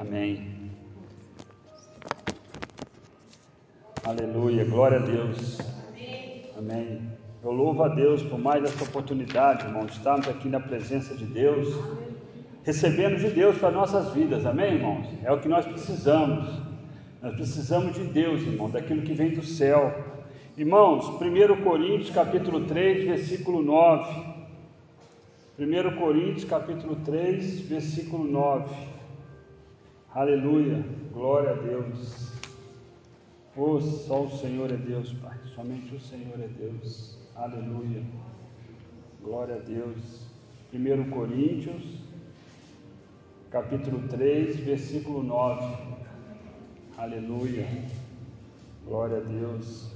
Amém. Aleluia, glória a Deus. Amém. Eu louvo a Deus por mais essa oportunidade, irmão, de estarmos aqui na presença de Deus, recebendo de Deus para nossas vidas, amém, irmãos? É o que nós precisamos. Nós precisamos de Deus, irmão, daquilo que vem do céu. Irmãos, 1 Coríntios capítulo 3, versículo 9. 1 Coríntios capítulo 3, versículo 9. Aleluia, glória a Deus. Oh, só o Senhor é Deus, Pai. Somente o Senhor é Deus. Aleluia. Glória a Deus. 1 Coríntios, capítulo 3, versículo 9. Aleluia. Glória a Deus.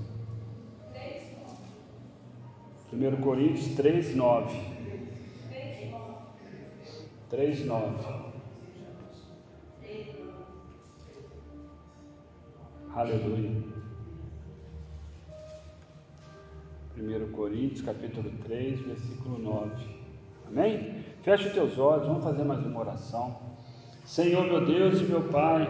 1 Coríntios 3, 9. 3, 9. Aleluia. 1 Coríntios, capítulo 3, versículo 9. Amém? Feche os teus olhos, vamos fazer mais uma oração. Senhor, meu Deus e meu Pai,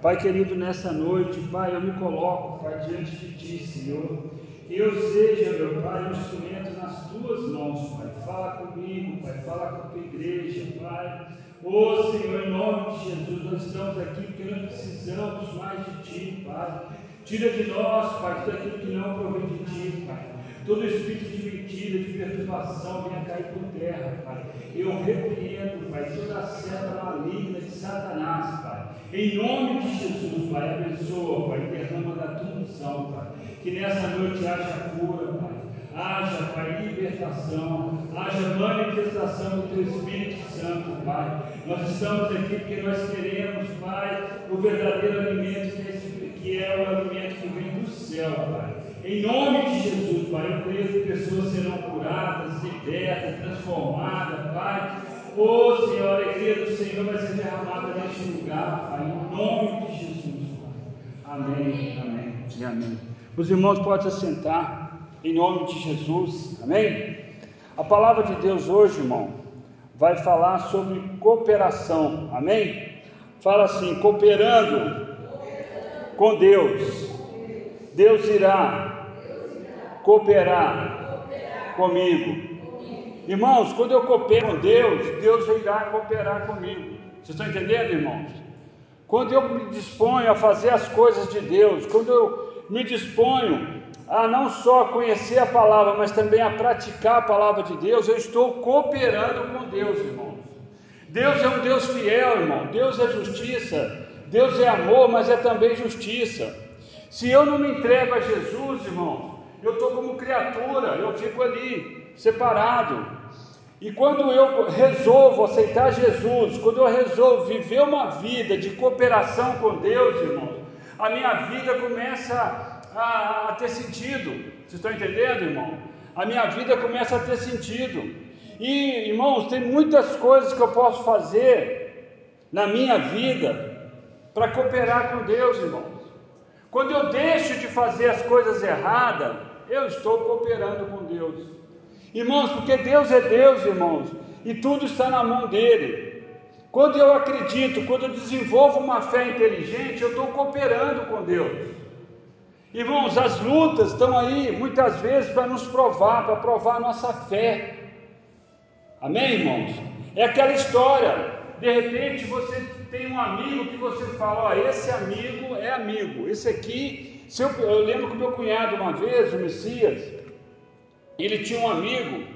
Pai querido, nessa noite, Pai, eu me coloco, Pai, diante de Ti, Senhor. Que eu seja, meu Pai, um instrumento nas Tuas mãos, Pai. Fala comigo, Pai, fala com a Tua igreja, Pai. Ô oh, Senhor, em nome de Jesus, nós estamos aqui porque nós precisamos mais de Ti, Pai. Tira de nós, Pai, tudo aquilo que não provém de Ti, Pai. Todo espírito de mentira, de perturbação venha cair por terra, Pai. Eu repreendo, Pai, toda a seta maligna de Satanás, Pai. Em nome de Jesus, Pai, abençoa, Pai, derrama da tua unção, Pai. Que nessa noite haja cura, Pai. Haja, Pai, libertação, haja manifestação do Teu Espírito Santo, Pai. Nós estamos aqui porque nós queremos, Pai, o verdadeiro alimento que é, o alimento que vem do céu, Pai. Em nome de Jesus, Pai, eu creio que pessoas serão curadas, libertas, transformadas, Pai. Oh Senhor, a alegria do Senhor vai ser derramada neste lugar, Pai, em nome de Jesus, Pai. Amém, amém e amém. Os irmãos podem se sentar, em nome de Jesus, amém? A palavra de Deus hoje, irmão, vai falar sobre cooperação, amém? Fala assim: cooperando com Deus, Deus irá cooperar comigo. Irmãos, quando eu coopero com Deus, Deus irá cooperar comigo. Vocês estão entendendo, irmãos? Quando eu me disponho a fazer as coisas de Deus, quando eu me disponho a não só conhecer a palavra, mas também a praticar a palavra de Deus, eu estou cooperando com Deus, irmãos. Deus é um Deus fiel, irmão. Deus é justiça. Deus é amor, mas é também justiça. Se eu não me entrego a Jesus, irmão, eu estou como criatura, eu fico ali, separado. E quando eu resolvo aceitar Jesus, quando eu resolvo viver uma vida de cooperação com Deus, irmão, a minha vida começa a, a ter sentido. Vocês estão entendendo, irmão? A minha vida começa a ter sentido. E, irmãos, tem muitas coisas que eu posso fazer na minha vida para cooperar com Deus, irmãos. Quando eu deixo de fazer as coisas erradas, eu estou cooperando com Deus. Irmãos, porque Deus é Deus, irmãos, e tudo está na mão dele. Quando eu acredito, quando eu desenvolvo uma fé inteligente, eu estou cooperando com Deus. Irmãos, as lutas estão aí muitas vezes para nos provar, para provar a nossa fé. Amém, irmãos? É aquela história. De repente você tem um amigo que você fala, ó, esse amigo é amigo. Esse aqui, eu, eu lembro que meu cunhado uma vez, o Messias, ele tinha um amigo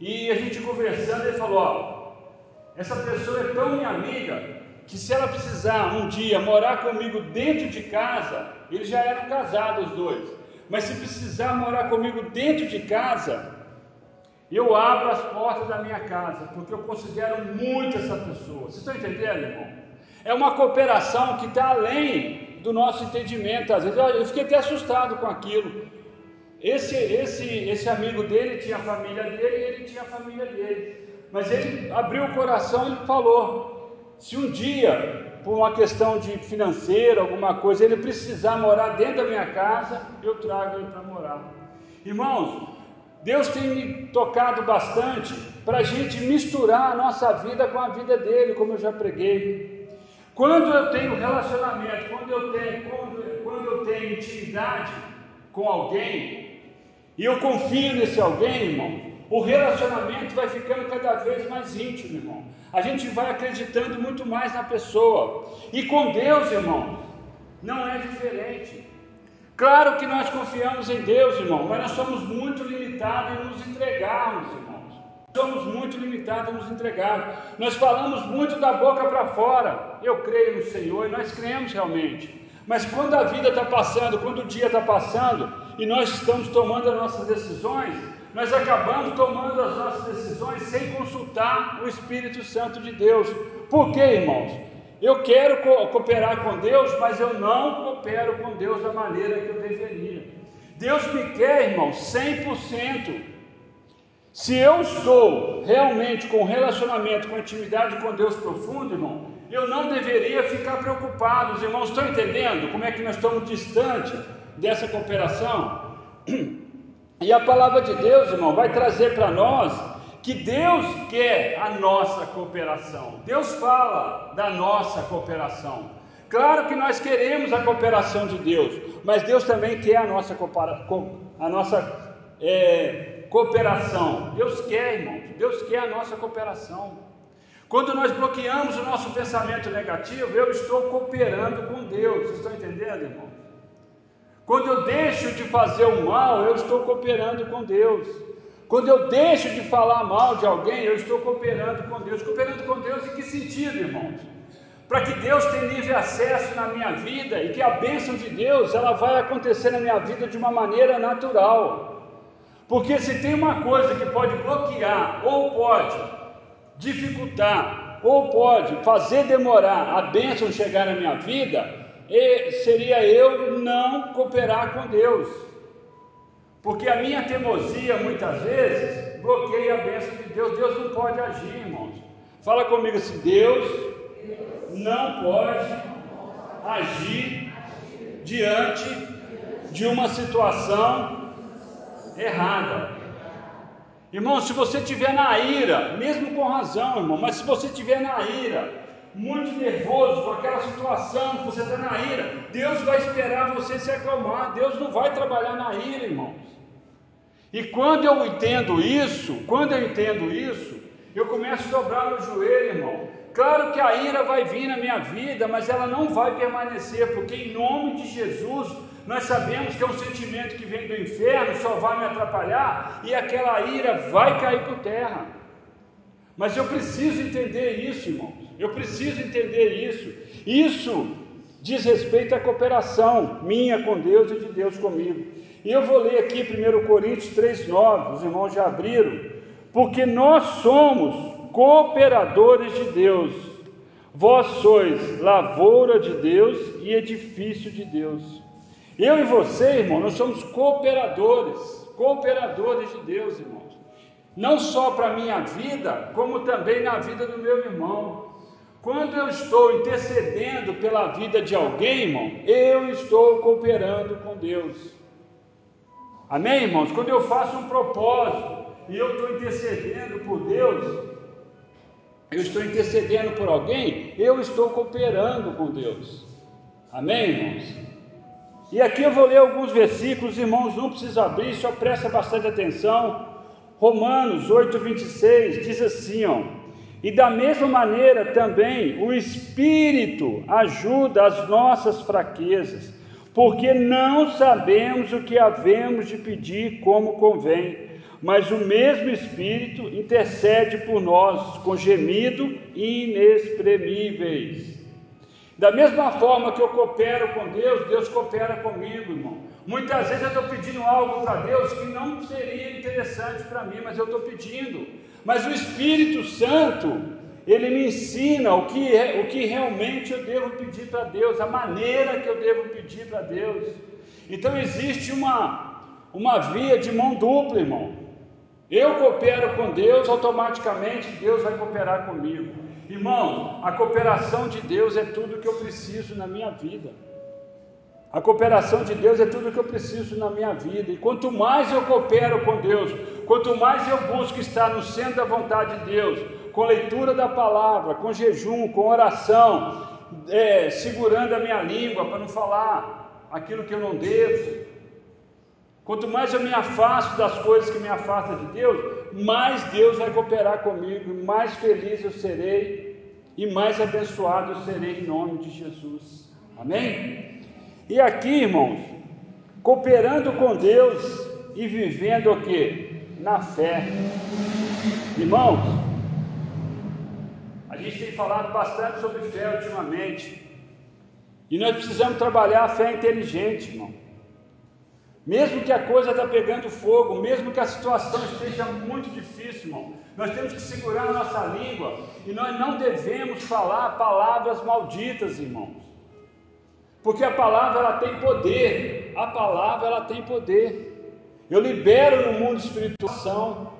e a gente conversando, ele falou, ó, essa pessoa é tão minha amiga que se ela precisar um dia morar comigo dentro de casa, eles já eram casados os dois, mas se precisar morar comigo dentro de casa, eu abro as portas da minha casa, porque eu considero muito essa pessoa. Vocês estão entendendo, irmão? É uma cooperação que está além do nosso entendimento. Às vezes eu fiquei até assustado com aquilo. Esse, esse, esse amigo dele tinha a família dele e ele tinha a família dele. Mas ele abriu o coração e falou: se um dia, por uma questão de financeira, alguma coisa, ele precisar morar dentro da minha casa, eu trago ele para morar. Irmãos, Deus tem me tocado bastante para a gente misturar a nossa vida com a vida dele, como eu já preguei. Quando eu tenho relacionamento, quando eu tenho, quando, quando eu tenho intimidade com alguém, e eu confio nesse alguém, irmão, o relacionamento vai ficando cada vez mais íntimo, irmão. A gente vai acreditando muito mais na pessoa. E com Deus, irmão, não é diferente. Claro que nós confiamos em Deus, irmão, mas nós somos muito limitados em nos entregarmos, irmãos. Somos muito limitados em nos entregarmos. Nós falamos muito da boca para fora. Eu creio no Senhor e nós cremos realmente. Mas quando a vida está passando, quando o dia está passando e nós estamos tomando as nossas decisões, nós acabamos tomando as nossas decisões sem consultar o Espírito Santo de Deus. Por quê, irmãos? Eu quero co cooperar com Deus, mas eu não coopero com Deus da maneira que eu deveria. Deus me quer, irmão, 100%. Se eu estou realmente com relacionamento, com intimidade com Deus profundo, irmão, eu não deveria ficar preocupado. Os irmãos estão entendendo como é que nós estamos distante dessa cooperação? E a palavra de Deus, irmão, vai trazer para nós que Deus quer a nossa cooperação. Deus fala da nossa cooperação. Claro que nós queremos a cooperação de Deus, mas Deus também quer a nossa, a nossa é, cooperação. Deus quer, irmão. Deus quer a nossa cooperação. Quando nós bloqueamos o nosso pensamento negativo, eu estou cooperando com Deus. Estão entendendo, irmão? Quando eu deixo de fazer o mal, eu estou cooperando com Deus. Quando eu deixo de falar mal de alguém, eu estou cooperando com Deus. Cooperando com Deus em que sentido, irmãos? Para que Deus tenha livre acesso na minha vida e que a bênção de Deus ela vai acontecer na minha vida de uma maneira natural. Porque se tem uma coisa que pode bloquear ou pode dificultar ou pode fazer demorar a bênção chegar na minha vida, seria eu não cooperar com Deus. Porque a minha teimosia muitas vezes bloqueia a bênção de Deus. Deus não pode agir, irmãos. Fala comigo assim: Deus não pode agir diante de uma situação errada. Irmão, se você tiver na ira, mesmo com razão, irmão, mas se você tiver na ira, muito nervoso com aquela situação você está na ira, Deus vai esperar você se acalmar. Deus não vai trabalhar na ira, irmãos. E quando eu entendo isso, quando eu entendo isso, eu começo a dobrar meu joelho, irmão. Claro que a ira vai vir na minha vida, mas ela não vai permanecer, porque em nome de Jesus nós sabemos que é um sentimento que vem do inferno, só vai me atrapalhar e aquela ira vai cair por terra. Mas eu preciso entender isso, irmãos. Eu preciso entender isso. Isso diz respeito à cooperação minha com Deus e de Deus comigo. E eu vou ler aqui 1 Coríntios 3,9, os irmãos já abriram, porque nós somos cooperadores de Deus. Vós sois lavoura de Deus e edifício de Deus. Eu e você, irmão, nós somos cooperadores, cooperadores de Deus, irmãos. Não só para a minha vida, como também na vida do meu irmão. Quando eu estou intercedendo pela vida de alguém, irmão, eu estou cooperando com Deus. Amém, irmãos? Quando eu faço um propósito e eu estou intercedendo por Deus, eu estou intercedendo por alguém, eu estou cooperando com Deus. Amém, irmãos? E aqui eu vou ler alguns versículos, irmãos, não precisa abrir, só presta bastante atenção. Romanos 8, 26 diz assim: ó. E da mesma maneira também o Espírito ajuda as nossas fraquezas, porque não sabemos o que havemos de pedir como convém, mas o mesmo Espírito intercede por nós com gemido inexprimíveis. Da mesma forma que eu coopero com Deus, Deus coopera comigo, irmão. Muitas vezes eu estou pedindo algo para Deus que não seria interessante para mim, mas eu estou pedindo. Mas o Espírito Santo, ele me ensina o que, é, o que realmente eu devo pedir para Deus, a maneira que eu devo pedir para Deus. Então existe uma, uma via de mão dupla, irmão. Eu coopero com Deus, automaticamente Deus vai cooperar comigo. Irmão, a cooperação de Deus é tudo que eu preciso na minha vida. A cooperação de Deus é tudo que eu preciso na minha vida. E quanto mais eu coopero com Deus, quanto mais eu busco estar no centro da vontade de Deus, com leitura da palavra, com jejum, com oração, é, segurando a minha língua para não falar aquilo que eu não devo. Quanto mais eu me afasto das coisas que me afastam de Deus, mais Deus vai cooperar comigo, mais feliz eu serei e mais abençoado eu serei em nome de Jesus. Amém? E aqui, irmãos, cooperando com Deus e vivendo o que? Na fé. Irmãos, a gente tem falado bastante sobre fé ultimamente. E nós precisamos trabalhar a fé inteligente, irmão. Mesmo que a coisa está pegando fogo, mesmo que a situação esteja muito difícil, irmão, nós temos que segurar a nossa língua e nós não devemos falar palavras malditas, irmãos. Porque a palavra ela tem poder, a palavra ela tem poder. Eu libero no mundo espiritual.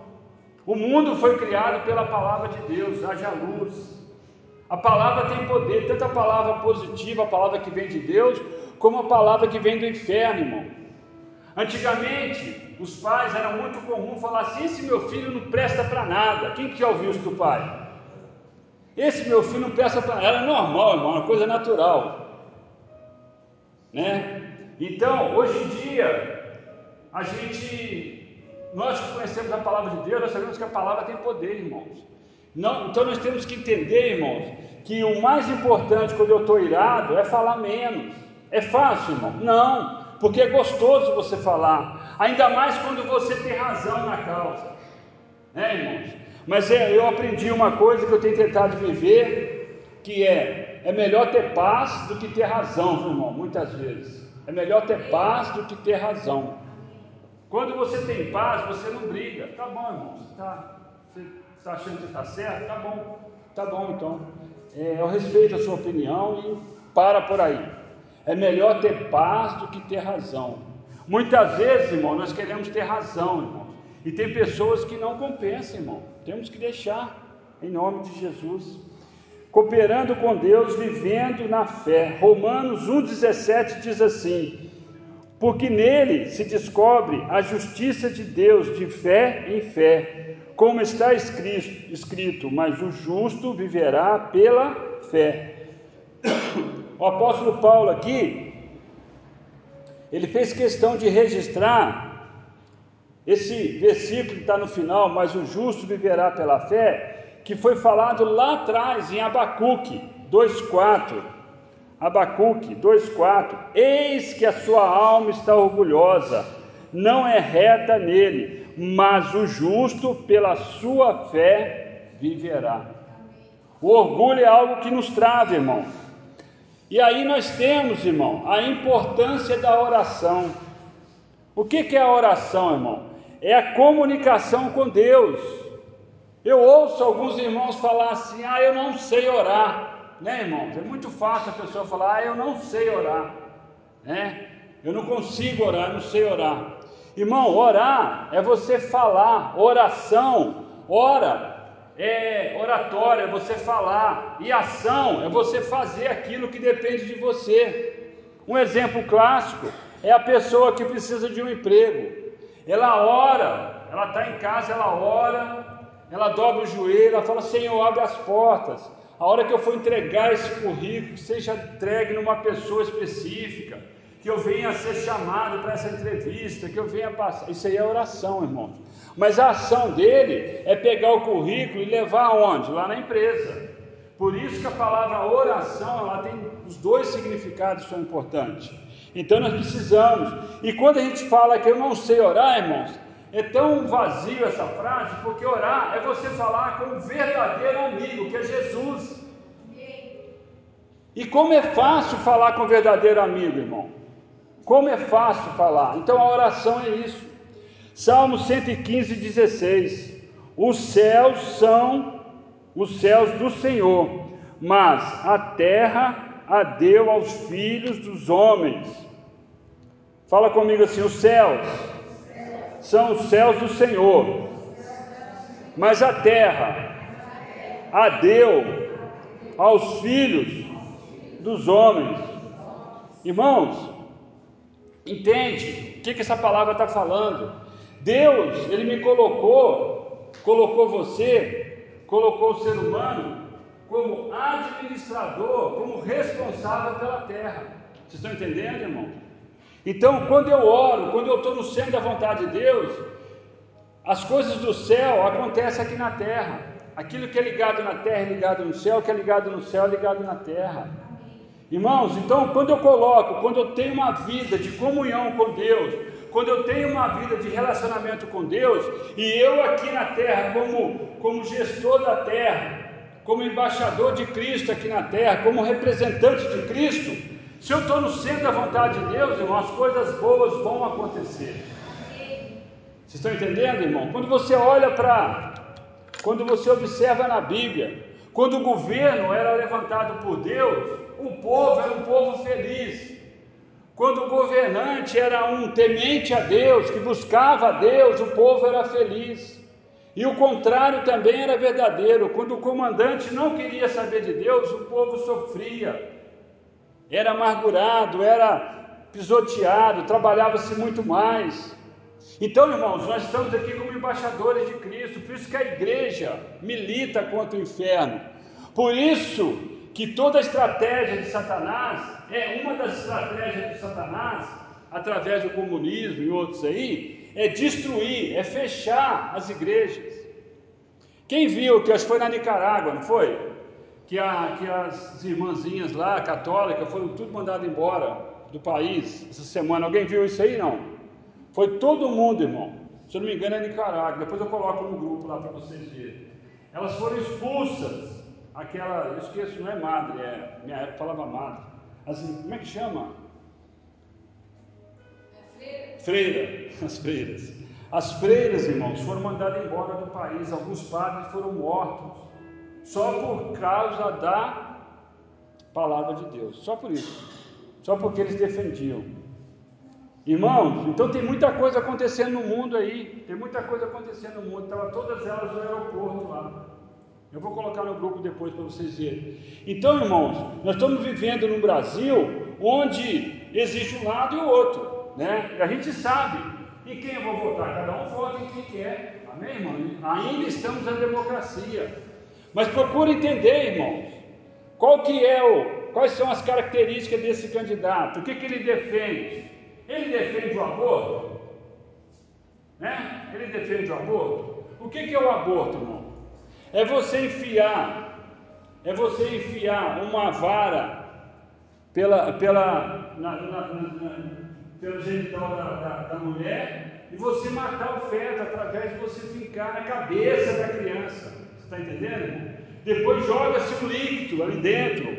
O mundo foi criado pela palavra de Deus, haja luz. A palavra tem poder, tanto a palavra positiva, a palavra que vem de Deus, como a palavra que vem do inferno, irmão. Antigamente, os pais era muito comum falar assim: esse meu filho não presta para nada. Quem que já ouviu isso do pai? Esse meu filho não presta para nada. Era normal, irmão, uma coisa natural. Né? Então, hoje em dia, a gente, nós que conhecemos a palavra de Deus, nós sabemos que a palavra tem poder, irmãos. Não, então nós temos que entender, irmãos, que o mais importante quando eu estou irado é falar menos. É fácil, irmão? Não porque é gostoso você falar, ainda mais quando você tem razão na causa, né, irmãos? Mas é, eu aprendi uma coisa que eu tenho tentado viver, que é: é melhor ter paz do que ter razão, irmão? Muitas vezes, é melhor ter paz do que ter razão. Quando você tem paz, você não briga, tá bom, irmão? Você está tá achando que está certo? Tá bom, tá bom, então. É, eu respeito a sua opinião e para por aí. É melhor ter paz do que ter razão. Muitas vezes, irmão, nós queremos ter razão, irmão. E tem pessoas que não compensam, irmão. Temos que deixar, em nome de Jesus. Cooperando com Deus, vivendo na fé. Romanos 1,17 diz assim: Porque nele se descobre a justiça de Deus de fé em fé, como está escrito, mas o justo viverá pela fé. O apóstolo Paulo aqui, ele fez questão de registrar esse versículo que está no final, mas o justo viverá pela fé, que foi falado lá atrás em Abacuque 2,4. Abacuque 2,4: Eis que a sua alma está orgulhosa, não é reta nele, mas o justo pela sua fé viverá. O orgulho é algo que nos trava, irmão. E aí nós temos, irmão, a importância da oração. O que, que é a oração, irmão? É a comunicação com Deus. Eu ouço alguns irmãos falar assim: ah, eu não sei orar, né, irmãos? É muito fácil a pessoa falar: ah, eu não sei orar, né? Eu não consigo orar, eu não sei orar. Irmão, orar é você falar, oração, ora é oratória, é você falar, e ação é você fazer aquilo que depende de você. Um exemplo clássico é a pessoa que precisa de um emprego. Ela ora, ela está em casa, ela ora, ela dobra o joelho, ela fala: Senhor, abre as portas. A hora que eu for entregar esse currículo, seja entregue numa pessoa específica, que eu venha a ser chamado para essa entrevista, que eu venha passar. Isso aí é oração, irmãos. Mas a ação dele é pegar o currículo e levar aonde? Lá na empresa. Por isso que a palavra oração, ela tem os dois significados são importantes. Então nós precisamos. E quando a gente fala que eu não sei orar, irmãos, é tão vazio essa frase, porque orar é você falar com um verdadeiro amigo, que é Jesus. E como é fácil falar com um verdadeiro amigo, irmão? Como é fácil falar. Então a oração é isso. Salmo 115, 16: Os céus são os céus do Senhor, mas a terra a deu aos filhos dos homens. Fala comigo assim: os céus são os céus do Senhor, mas a terra a deu aos filhos dos homens. Irmãos, entende o que, que essa palavra está falando? Deus, Ele me colocou, colocou você, colocou o ser humano como administrador, como responsável pela terra. Vocês estão entendendo, irmão? Então, quando eu oro, quando eu estou no centro da vontade de Deus, as coisas do céu acontecem aqui na terra. Aquilo que é ligado na terra é ligado no céu, o que é ligado no céu é ligado na terra. Irmãos, então quando eu coloco, quando eu tenho uma vida de comunhão com Deus, quando eu tenho uma vida de relacionamento com Deus, e eu aqui na terra, como, como gestor da terra, como embaixador de Cristo aqui na terra, como representante de Cristo, se eu estou no centro da vontade de Deus, irmão, as coisas boas vão acontecer. Vocês estão entendendo, irmão? Quando você olha para, quando você observa na Bíblia, quando o governo era levantado por Deus, o povo era um povo feliz. Quando o governante era um temente a Deus, que buscava a Deus, o povo era feliz. E o contrário também era verdadeiro. Quando o comandante não queria saber de Deus, o povo sofria, era amargurado, era pisoteado, trabalhava-se muito mais. Então, irmãos, nós estamos aqui como embaixadores de Cristo, por isso que a igreja milita contra o inferno. Por isso que toda a estratégia de Satanás é uma das estratégias de Satanás, através do comunismo e outros aí, é destruir, é fechar as igrejas. Quem viu que acho que foi na Nicarágua, não foi? Que, a, que as irmãzinhas lá, católicas, foram tudo mandadas embora do país essa semana. Alguém viu isso aí? Não. Foi todo mundo, irmão. Se eu não me engano, é Nicarágua. Depois eu coloco no grupo lá para vocês verem. Elas foram expulsas aquela, eu esqueço, não é madre, é, minha época falava madre. Assim, como é que chama? É freira. freira, as freiras. As freiras, irmãos, foram mandadas embora do país, alguns padres foram mortos, só por causa da palavra de Deus, só por isso, só porque eles defendiam. Irmãos, então tem muita coisa acontecendo no mundo aí, tem muita coisa acontecendo no mundo, estavam todas elas no aeroporto lá. Eu vou colocar no grupo depois para vocês verem. Então, irmãos, nós estamos vivendo num Brasil onde existe um lado e o outro, né? E a gente sabe em quem eu vou votar. Cada um vota em quem quer. Amém, irmão? Ainda estamos na democracia. Mas procura entender, irmãos, qual que é o, quais são as características desse candidato? O que, que ele defende? Ele defende o aborto? Né? Ele defende o aborto? O que, que é o aborto, irmão? É você enfiar, é você enfiar uma vara pela, pela, na, na, na, pelo genital da, da, da mulher e você matar o feto através de você ficar na cabeça da criança. Está entendendo? Depois joga-se um líquido ali dentro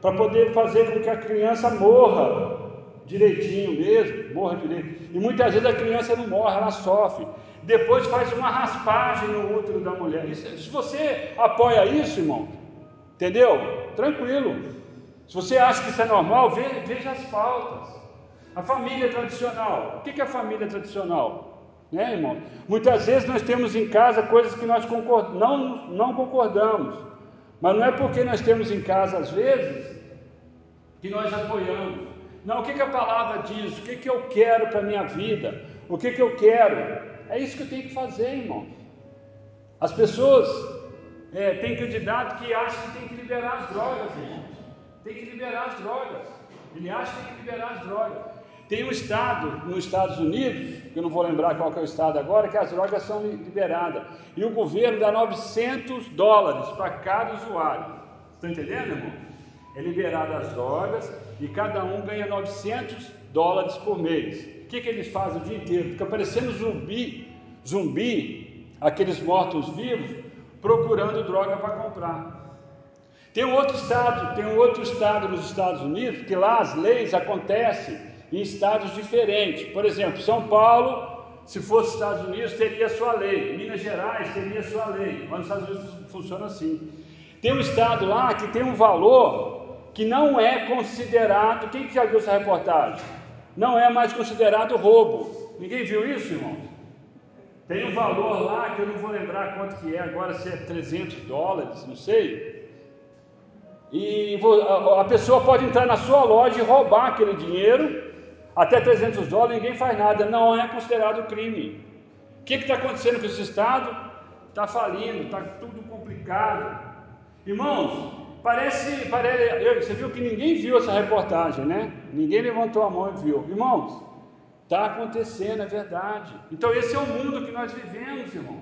para poder fazer com que a criança morra direitinho mesmo, morra direito. E muitas vezes a criança não morre, ela sofre depois faz uma raspagem no útero da mulher. Isso, se você apoia isso, irmão, entendeu? Tranquilo. Se você acha que isso é normal, veja, veja as pautas. A família tradicional. O que é a família tradicional? Né, irmão? Muitas vezes nós temos em casa coisas que nós concord... não, não concordamos. Mas não é porque nós temos em casa, às vezes, que nós apoiamos. Não, o que, que a palavra diz? O que, que eu quero para a minha vida? O que, que eu quero? É isso que eu tenho que fazer, irmão. As pessoas é, têm candidato que acha que tem que liberar as drogas, irmão. Tem que liberar as drogas. Ele acha que tem que liberar as drogas. Tem um estado nos Estados Unidos, que eu não vou lembrar qual é o estado agora, que as drogas são liberadas. E o governo dá 900 dólares para cada usuário. Estão entendendo, irmão? É liberado as drogas e cada um ganha 900 dólares por mês. O que, que eles fazem o dia inteiro? Fica parecendo zumbi, zumbi, aqueles mortos-vivos, procurando droga para comprar. Tem um outro estado, tem um outro estado nos Estados Unidos que lá as leis acontecem em estados diferentes. Por exemplo, São Paulo, se fosse Estados Unidos, teria sua lei. Minas Gerais teria sua lei. Mas nos Estados Unidos funciona assim. Tem um estado lá que tem um valor que não é considerado. Quem já viu essa reportagem? não é mais considerado roubo. Ninguém viu isso, irmão? Tem um valor lá que eu não vou lembrar quanto que é agora, se é 300 dólares, não sei. E a pessoa pode entrar na sua loja e roubar aquele dinheiro, até 300 dólares, ninguém faz nada, não é considerado crime. O que está acontecendo com esse Estado? Está falindo, está tudo complicado. Irmãos, parece, parece. Você viu que ninguém viu essa reportagem, né? Ninguém levantou a mão e viu. Irmãos, está acontecendo, é verdade. Então, esse é o mundo que nós vivemos, irmão.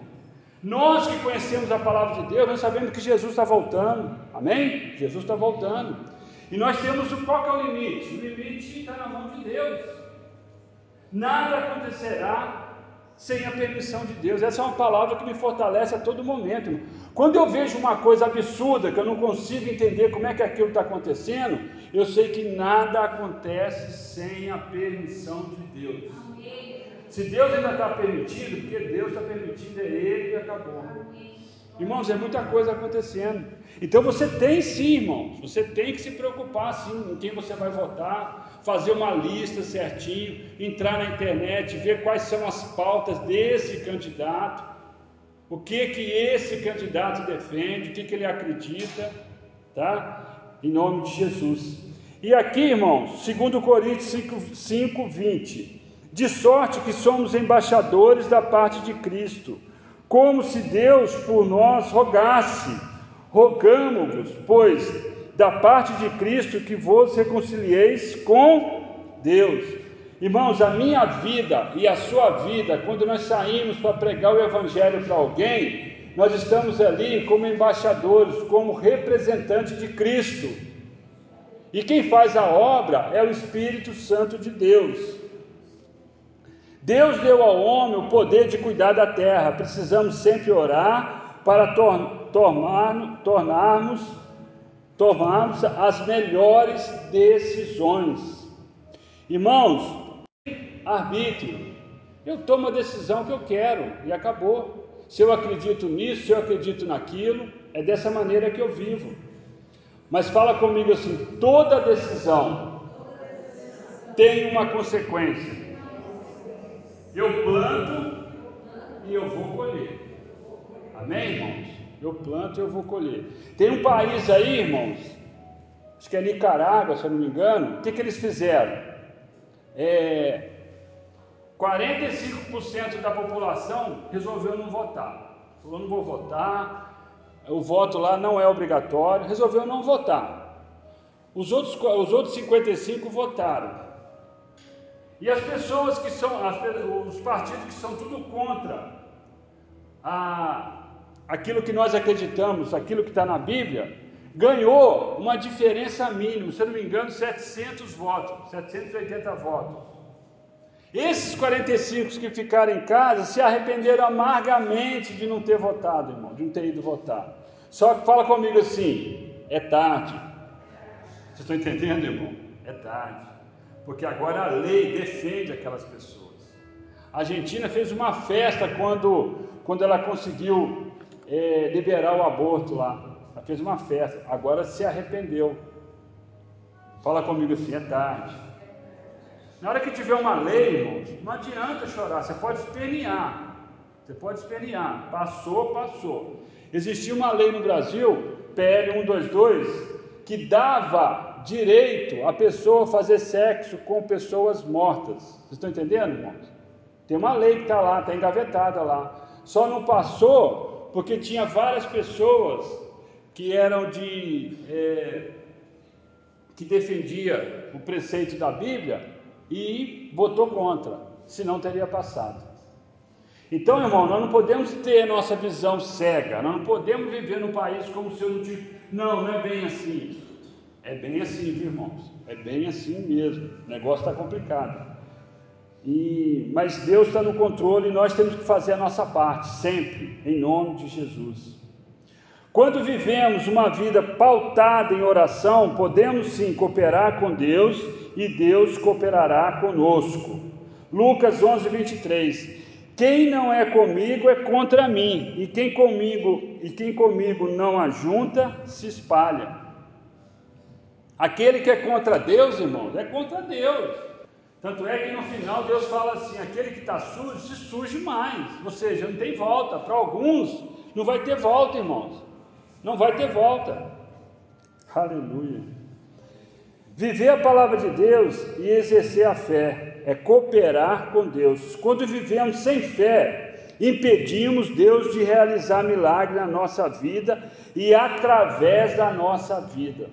Nós que conhecemos a palavra de Deus, nós sabemos que Jesus está voltando. Amém? Jesus está voltando. E nós temos o qual é o limite? O limite está na mão de Deus. Nada acontecerá sem a permissão de Deus. Essa é uma palavra que me fortalece a todo momento. Irmão. Quando eu vejo uma coisa absurda, que eu não consigo entender como é que aquilo está acontecendo, eu sei que nada acontece sem a permissão de Deus. Se Deus ainda está permitindo, porque Deus está permitindo, é Ele e acabou. Irmãos, é muita coisa acontecendo. Então você tem sim, irmãos, você tem que se preocupar sim em quem você vai votar, fazer uma lista certinho, entrar na internet, ver quais são as pautas desse candidato, o que que esse candidato defende, o que que ele acredita, tá? Em nome de Jesus. E aqui, irmãos, segundo Coríntios 5, 5 20, de sorte que somos embaixadores da parte de Cristo, como se Deus por nós rogasse. Rogamos-vos, pois, da parte de Cristo que vos reconcilieis com Deus. Irmãos, a minha vida e a sua vida, quando nós saímos para pregar o Evangelho para alguém, nós estamos ali como embaixadores, como representantes de Cristo. E quem faz a obra é o Espírito Santo de Deus. Deus deu ao homem o poder de cuidar da terra. Precisamos sempre orar para tor tornar, tornarmos, tomarmos as melhores decisões. Irmãos, arbítrio. Eu tomo a decisão que eu quero e acabou. Se eu acredito nisso, se eu acredito naquilo, é dessa maneira que eu vivo. Mas fala comigo assim: toda decisão tem uma consequência. Eu planto e eu vou colher. Amém, irmãos? Eu planto e eu vou colher. Tem um país aí, irmãos, acho que é Nicarágua, se eu não me engano. O que, que eles fizeram? É, 45% da população resolveu não votar. Falou, não vou votar, o voto lá não é obrigatório, resolveu não votar. Os outros, os outros 55 votaram. E as pessoas que são, as, os partidos que são tudo contra a, aquilo que nós acreditamos, aquilo que está na Bíblia, ganhou uma diferença mínima, se eu não me engano, 700 votos, 780 votos. Esses 45 que ficaram em casa se arrependeram amargamente de não ter votado, irmão, de não ter ido votar. Só que fala comigo assim: é tarde. Vocês estão entendendo, irmão? É tarde porque agora a lei defende aquelas pessoas. A Argentina fez uma festa quando, quando ela conseguiu é, liberar o aborto lá. Ela fez uma festa, agora se arrependeu. Fala comigo assim, é tarde. Na hora que tiver uma lei, irmãos, não adianta chorar, você pode espernear. Você pode espernear. Passou, passou. Existia uma lei no Brasil, PL 122, que dava direito a pessoa fazer sexo com pessoas mortas. Vocês estão entendendo, irmãos? Tem uma lei que está lá, está engavetada lá. Só não passou porque tinha várias pessoas que eram de. É, que defendia o preceito da Bíblia e votou contra, senão teria passado. Então, irmão, nós não podemos ter nossa visão cega, nós não podemos viver no país como se eu não tivesse. Não, não é bem assim. É bem assim, viu, irmãos? É bem assim mesmo. O negócio está complicado. E, mas Deus está no controle e nós temos que fazer a nossa parte, sempre, em nome de Jesus. Quando vivemos uma vida pautada em oração, podemos sim cooperar com Deus e Deus cooperará conosco. Lucas 11, 23. Quem não é comigo é contra mim, e quem comigo e quem comigo não ajunta se espalha. Aquele que é contra Deus, irmãos, é contra Deus. Tanto é que no final Deus fala assim: aquele que está sujo, se suje mais. Ou seja, não tem volta. Para alguns, não vai ter volta, irmãos. Não vai ter volta. Aleluia. Viver a palavra de Deus e exercer a fé é cooperar com Deus. Quando vivemos sem fé, impedimos Deus de realizar milagre na nossa vida e através da nossa vida.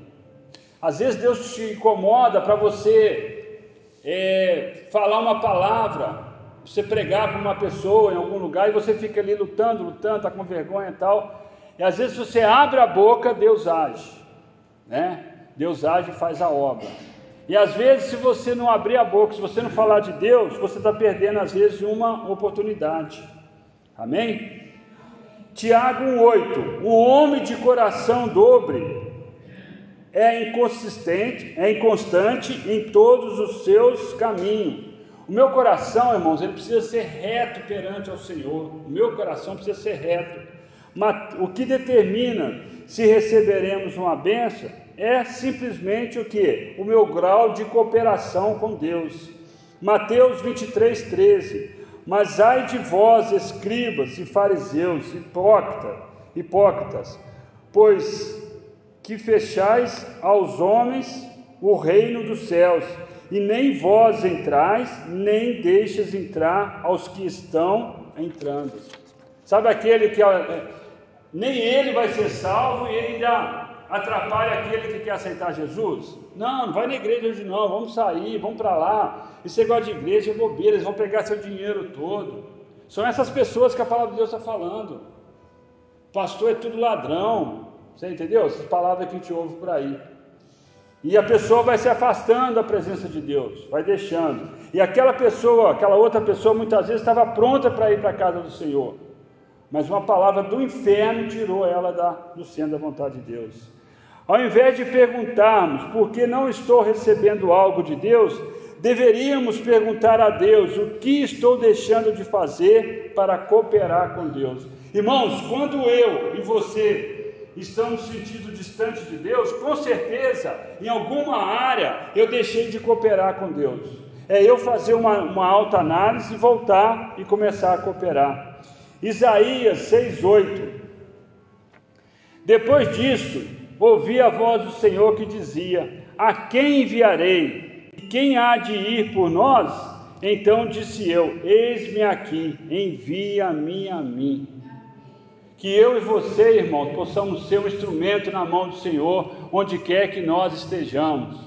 Às vezes Deus te incomoda para você é, falar uma palavra, você pregar para uma pessoa em algum lugar e você fica ali lutando, lutando, está com vergonha e tal. E às vezes você abre a boca, Deus age, né? Deus age e faz a obra. E às vezes, se você não abrir a boca, se você não falar de Deus, você está perdendo às vezes uma oportunidade. Amém? Tiago 1,8: O homem de coração dobre é inconsistente, é inconstante em todos os seus caminhos. O meu coração, irmãos, ele precisa ser reto perante ao Senhor. O meu coração precisa ser reto. Mas o que determina se receberemos uma benção é simplesmente o que? O meu grau de cooperação com Deus. Mateus 23, 13. Mas ai de vós, escribas e fariseus, hipócritas, hipócritas, pois que fechais aos homens o reino dos céus, e nem vós entrais, nem deixas entrar aos que estão entrando. Sabe aquele que é, nem ele vai ser salvo e ainda atrapalha aquele que quer aceitar Jesus? Não, não vai na igreja hoje não, vamos sair, vamos para lá. Esse negócio de igreja é bobeira, eles vão pegar seu dinheiro todo. São essas pessoas que a palavra de Deus está falando. Pastor é tudo ladrão. Você entendeu? Essas palavras que a gente ouve por aí. E a pessoa vai se afastando da presença de Deus, vai deixando. E aquela pessoa, aquela outra pessoa, muitas vezes estava pronta para ir para a casa do Senhor. Mas uma palavra do inferno tirou ela da, do centro da vontade de Deus. Ao invés de perguntarmos por que não estou recebendo algo de Deus, deveríamos perguntar a Deus o que estou deixando de fazer para cooperar com Deus. Irmãos, quando eu e você estamos sentindo distante de Deus, com certeza, em alguma área eu deixei de cooperar com Deus. É eu fazer uma, uma alta análise, voltar e começar a cooperar. Isaías 6,8. Depois disso, ouvi a voz do Senhor que dizia: A quem enviarei? Quem há de ir por nós? Então disse eu: Eis-me aqui, envia-me a mim. Que eu e você, irmãos, possamos ser um instrumento na mão do Senhor, onde quer que nós estejamos.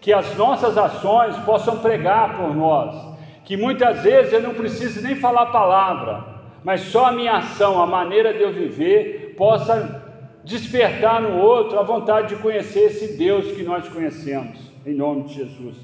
Que as nossas ações possam pregar por nós. Que muitas vezes eu não preciso nem falar palavra, mas só a minha ação, a maneira de eu viver, possa despertar no outro a vontade de conhecer esse Deus que nós conhecemos, em nome de Jesus.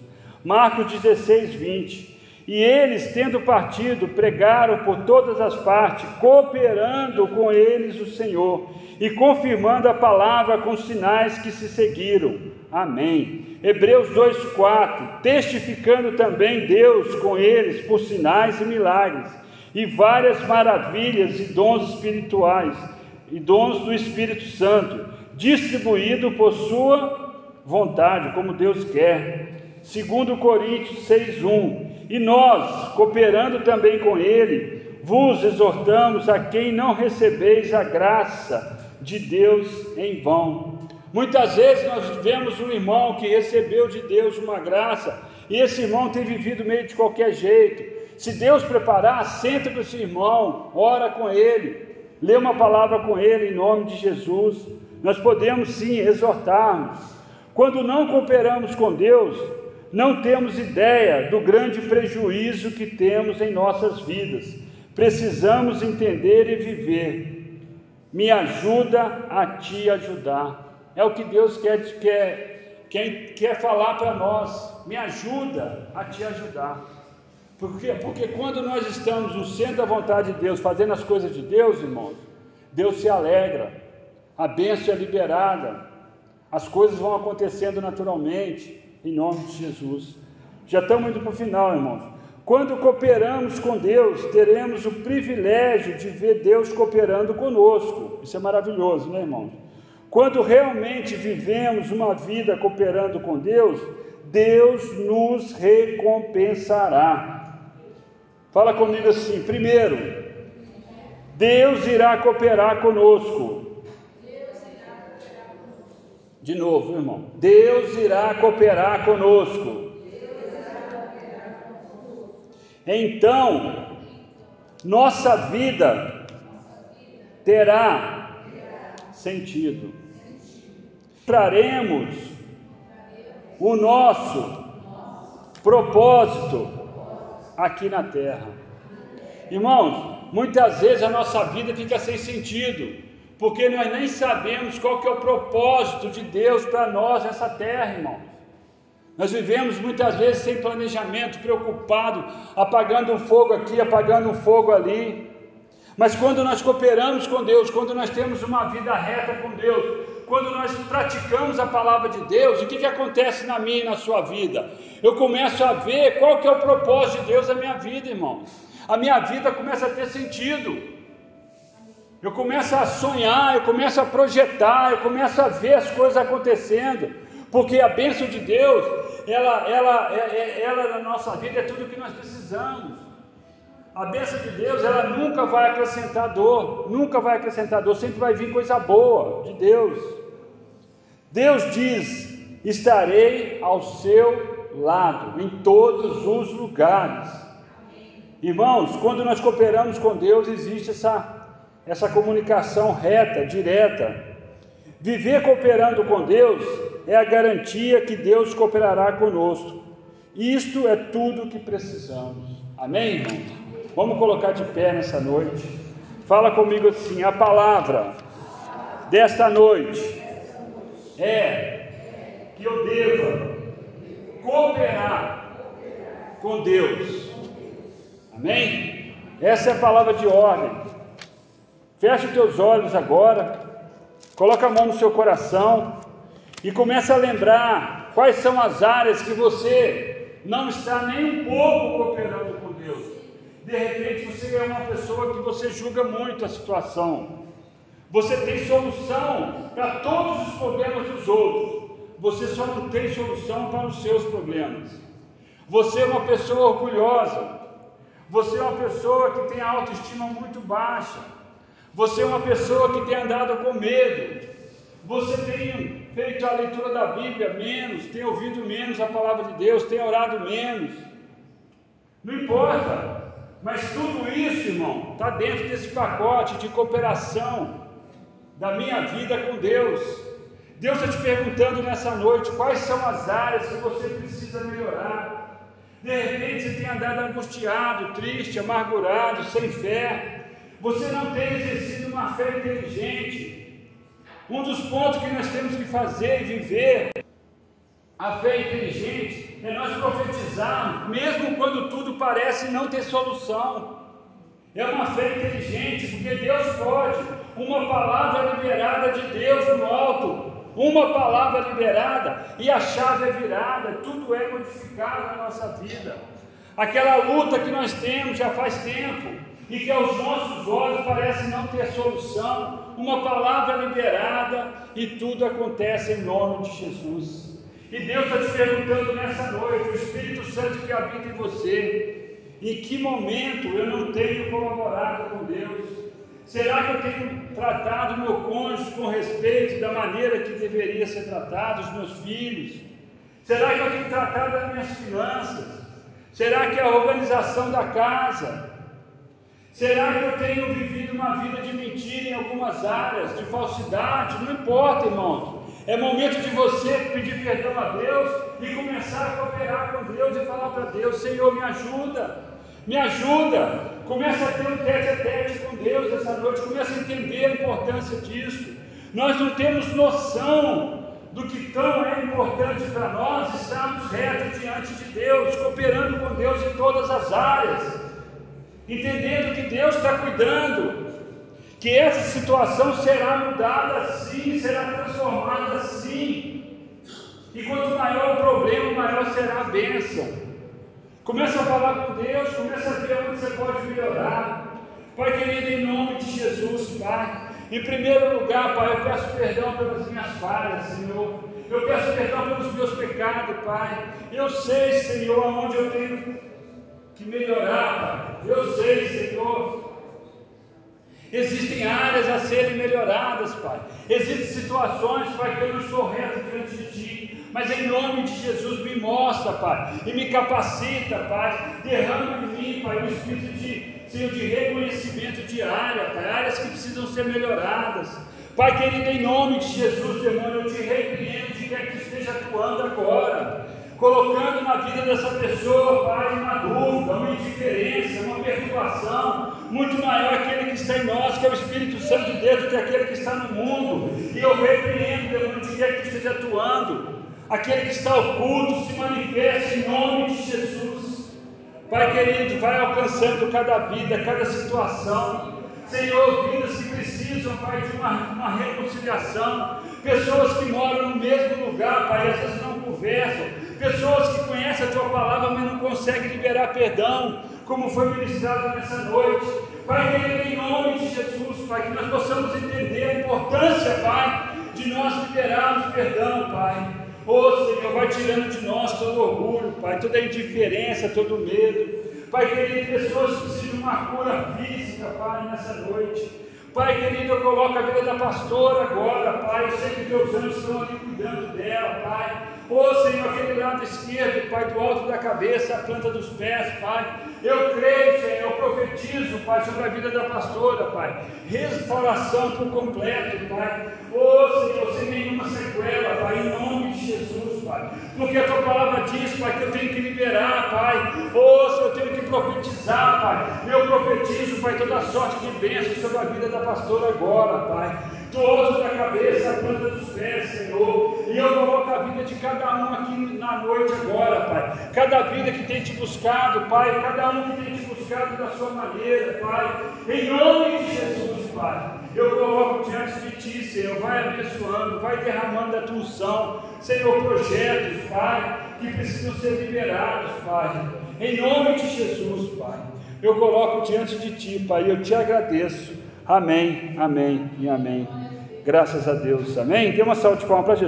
Marcos 16, 20. E eles, tendo partido, pregaram por todas as partes, cooperando com eles o Senhor e confirmando a palavra com sinais que se seguiram. Amém. Hebreus 2,4: Testificando também Deus com eles por sinais e milagres, e várias maravilhas e dons espirituais e dons do Espírito Santo, distribuído por sua vontade, como Deus quer. Segundo Coríntios 6:1. E nós, cooperando também com ele, vos exortamos a quem não recebeis a graça de Deus em vão. Muitas vezes nós vemos um irmão que recebeu de Deus uma graça e esse irmão tem vivido meio de qualquer jeito. Se Deus preparar, senta com esse irmão, ora com ele, lê uma palavra com ele em nome de Jesus. Nós podemos sim exortarmos. Quando não cooperamos com Deus, não temos ideia do grande prejuízo que temos em nossas vidas. Precisamos entender e viver. Me ajuda a te ajudar. É o que Deus quer, quer, quer, quer falar para nós. Me ajuda a te ajudar. Por quê? Porque quando nós estamos no centro da vontade de Deus, fazendo as coisas de Deus, irmãos, Deus se alegra, a bênção é liberada, as coisas vão acontecendo naturalmente, em nome de Jesus. Já estamos indo para o final, irmãos. Quando cooperamos com Deus, teremos o privilégio de ver Deus cooperando conosco. Isso é maravilhoso, né, irmãos? Quando realmente vivemos uma vida cooperando com Deus, Deus nos recompensará. Fala comigo assim: primeiro, Deus irá cooperar conosco. De novo, irmão. Deus irá cooperar conosco. Então, nossa vida terá sentido. Traremos o nosso propósito aqui na terra. Irmãos, muitas vezes a nossa vida fica sem sentido, porque nós nem sabemos qual que é o propósito de Deus para nós nessa terra, irmãos. Nós vivemos muitas vezes sem planejamento, preocupado, apagando um fogo aqui, apagando um fogo ali. Mas quando nós cooperamos com Deus, quando nós temos uma vida reta com Deus, quando nós praticamos a palavra de Deus, o que, que acontece na minha e na sua vida? Eu começo a ver qual que é o propósito de Deus na minha vida, irmãos. A minha vida começa a ter sentido. Eu começo a sonhar, eu começo a projetar, eu começo a ver as coisas acontecendo, porque a bênção de Deus, ela, ela, é, é, ela na nossa vida é tudo o que nós precisamos. A bênção de Deus, ela nunca vai acrescentar dor, nunca vai acrescentar dor, sempre vai vir coisa boa de Deus. Deus diz: estarei ao seu lado em todos os lugares. Irmãos, quando nós cooperamos com Deus, existe essa, essa comunicação reta, direta. Viver cooperando com Deus é a garantia que Deus cooperará conosco. Isto é tudo que precisamos. Amém, irmãos? Vamos colocar de pé nessa noite. Fala comigo assim: a palavra desta noite é que eu deva cooperar com Deus. Amém? Essa é a palavra de ordem. Feche teus olhos agora, coloca a mão no seu coração e comece a lembrar quais são as áreas que você não está nem um pouco cooperando com Deus. De repente você é uma pessoa que você julga muito a situação. Você tem solução para todos os problemas dos outros. Você só não tem solução para os seus problemas. Você é uma pessoa orgulhosa. Você é uma pessoa que tem a autoestima muito baixa. Você é uma pessoa que tem andado com medo. Você tem feito a leitura da Bíblia menos, tem ouvido menos a palavra de Deus, tem orado menos. Não importa. Mas tudo isso, irmão, está dentro desse pacote de cooperação da minha vida com Deus. Deus está te perguntando nessa noite quais são as áreas que você precisa melhorar. De repente você tem andado angustiado, triste, amargurado, sem fé. Você não tem exercido uma fé inteligente. Um dos pontos que nós temos que fazer e viver a fé inteligente é nós profetizarmos, mesmo quando tudo parece não ter solução. É uma fé inteligente, porque Deus pode. Uma palavra liberada de Deus no alto, uma palavra liberada e a chave é virada, tudo é modificado na nossa vida. Aquela luta que nós temos já faz tempo e que aos nossos olhos parece não ter solução, uma palavra liberada e tudo acontece em nome de Jesus. E Deus está te perguntando nessa noite, o Espírito Santo que habita em você, em que momento eu não tenho colaborado com Deus? Será que eu tenho tratado meu cônjuge com respeito da maneira que deveria ser tratado, os meus filhos? Será que eu tenho tratado as minhas finanças? Será que é a organização da casa? Será que eu tenho vivido uma vida de mentira em algumas áreas, de falsidade? Não importa, irmãos. É momento de você pedir perdão a Deus e começar a cooperar com Deus e falar para Deus: Senhor, me ajuda, me ajuda. Comece a ter um tete a tete com Deus essa noite, comece a entender a importância disso. Nós não temos noção do que tão é importante para nós estarmos retos diante de Deus, cooperando com Deus em todas as áreas, entendendo que Deus está cuidando, que essa situação será mudada sim, será transformada sim. E quanto maior o problema, maior será a bênção. Começa a falar com Deus, começa a ver onde você pode melhorar. Pai querido, em nome de Jesus, Pai. Em primeiro lugar, Pai, eu peço perdão pelas minhas falhas, Senhor. Eu peço perdão pelos meus pecados, Pai. Eu sei, Senhor, aonde eu tenho que melhorar, Pai. Eu sei, Senhor. Existem áreas a serem melhoradas, Pai. Existem situações, Pai, que eu não estou reto diante de Ti. Mas em nome de Jesus, me mostra, Pai, e me capacita, Pai. Derrama em mim, Pai, o espírito de, Senhor, de reconhecimento de área, Pai, áreas que precisam ser melhoradas. Pai querido, em nome de Jesus, demônio, eu te repreendo de que esteja atuando agora colocando na vida dessa pessoa, Pai, uma dúvida, uma indiferença, uma perturbação, muito maior aquele que está em nós, que é o Espírito Santo de Deus, do que aquele que está no mundo. E eu repreendo, demônio, de quer que esteja atuando, aquele que está oculto, se manifesta em nome de Jesus. Pai querido, vai alcançando cada vida, cada situação. Senhor, vidas que precisam, Pai, de uma, uma reconciliação, pessoas que moram no mesmo lugar, Pai, vezes não conversam, pessoas que conhecem a Tua palavra, mas não conseguem liberar perdão, como foi ministrado nessa noite. Pai, em nome de Jesus, Pai, que nós possamos entender a importância, Pai, de nós liberarmos perdão, Pai. Ô oh, Senhor, vai tirando de nós todo orgulho, Pai, toda indiferença, todo medo. Pai querido, pessoas que precisam de uma cura física, Pai, nessa noite. Pai querido, eu coloco a vida da pastora agora, Pai. Eu sei que teus anjos estão ali cuidando dela, Pai. Ô Senhor, aquele lado esquerdo, Pai, do alto da cabeça, a planta dos pés, Pai. Eu creio, Senhor, eu profetizo, Pai, sobre a vida da pastora, Pai. Restauração por completo, Pai. Ô Senhor, sem nenhuma sequela, Pai, em nome de Jesus, Pai. Porque a tua palavra diz, Pai, que eu tenho que liberar, Pai. Senhor, eu tenho que profetizar, Pai. Eu profetizo, Pai, toda sorte de bênção sobre a vida da pastora agora, Pai. Do alto da cabeça, a planta dos pés, Senhor. E eu coloco a vida de cada um aqui na noite agora, Pai. Cada vida que tem te buscado, Pai. Cada um que tem te buscado da sua maneira, Pai. Em nome de Jesus, Pai. Eu coloco diante de Ti, Senhor. Vai abençoando, vai derramando da tua unção. Senhor, projetos, Pai, que precisam ser liberados, Pai. Em nome de Jesus, Pai. Eu coloco diante de Ti, Pai. Eu te agradeço. Amém, amém e amém. Graças a Deus. Amém. Dê uma salva de palmas para Jesus.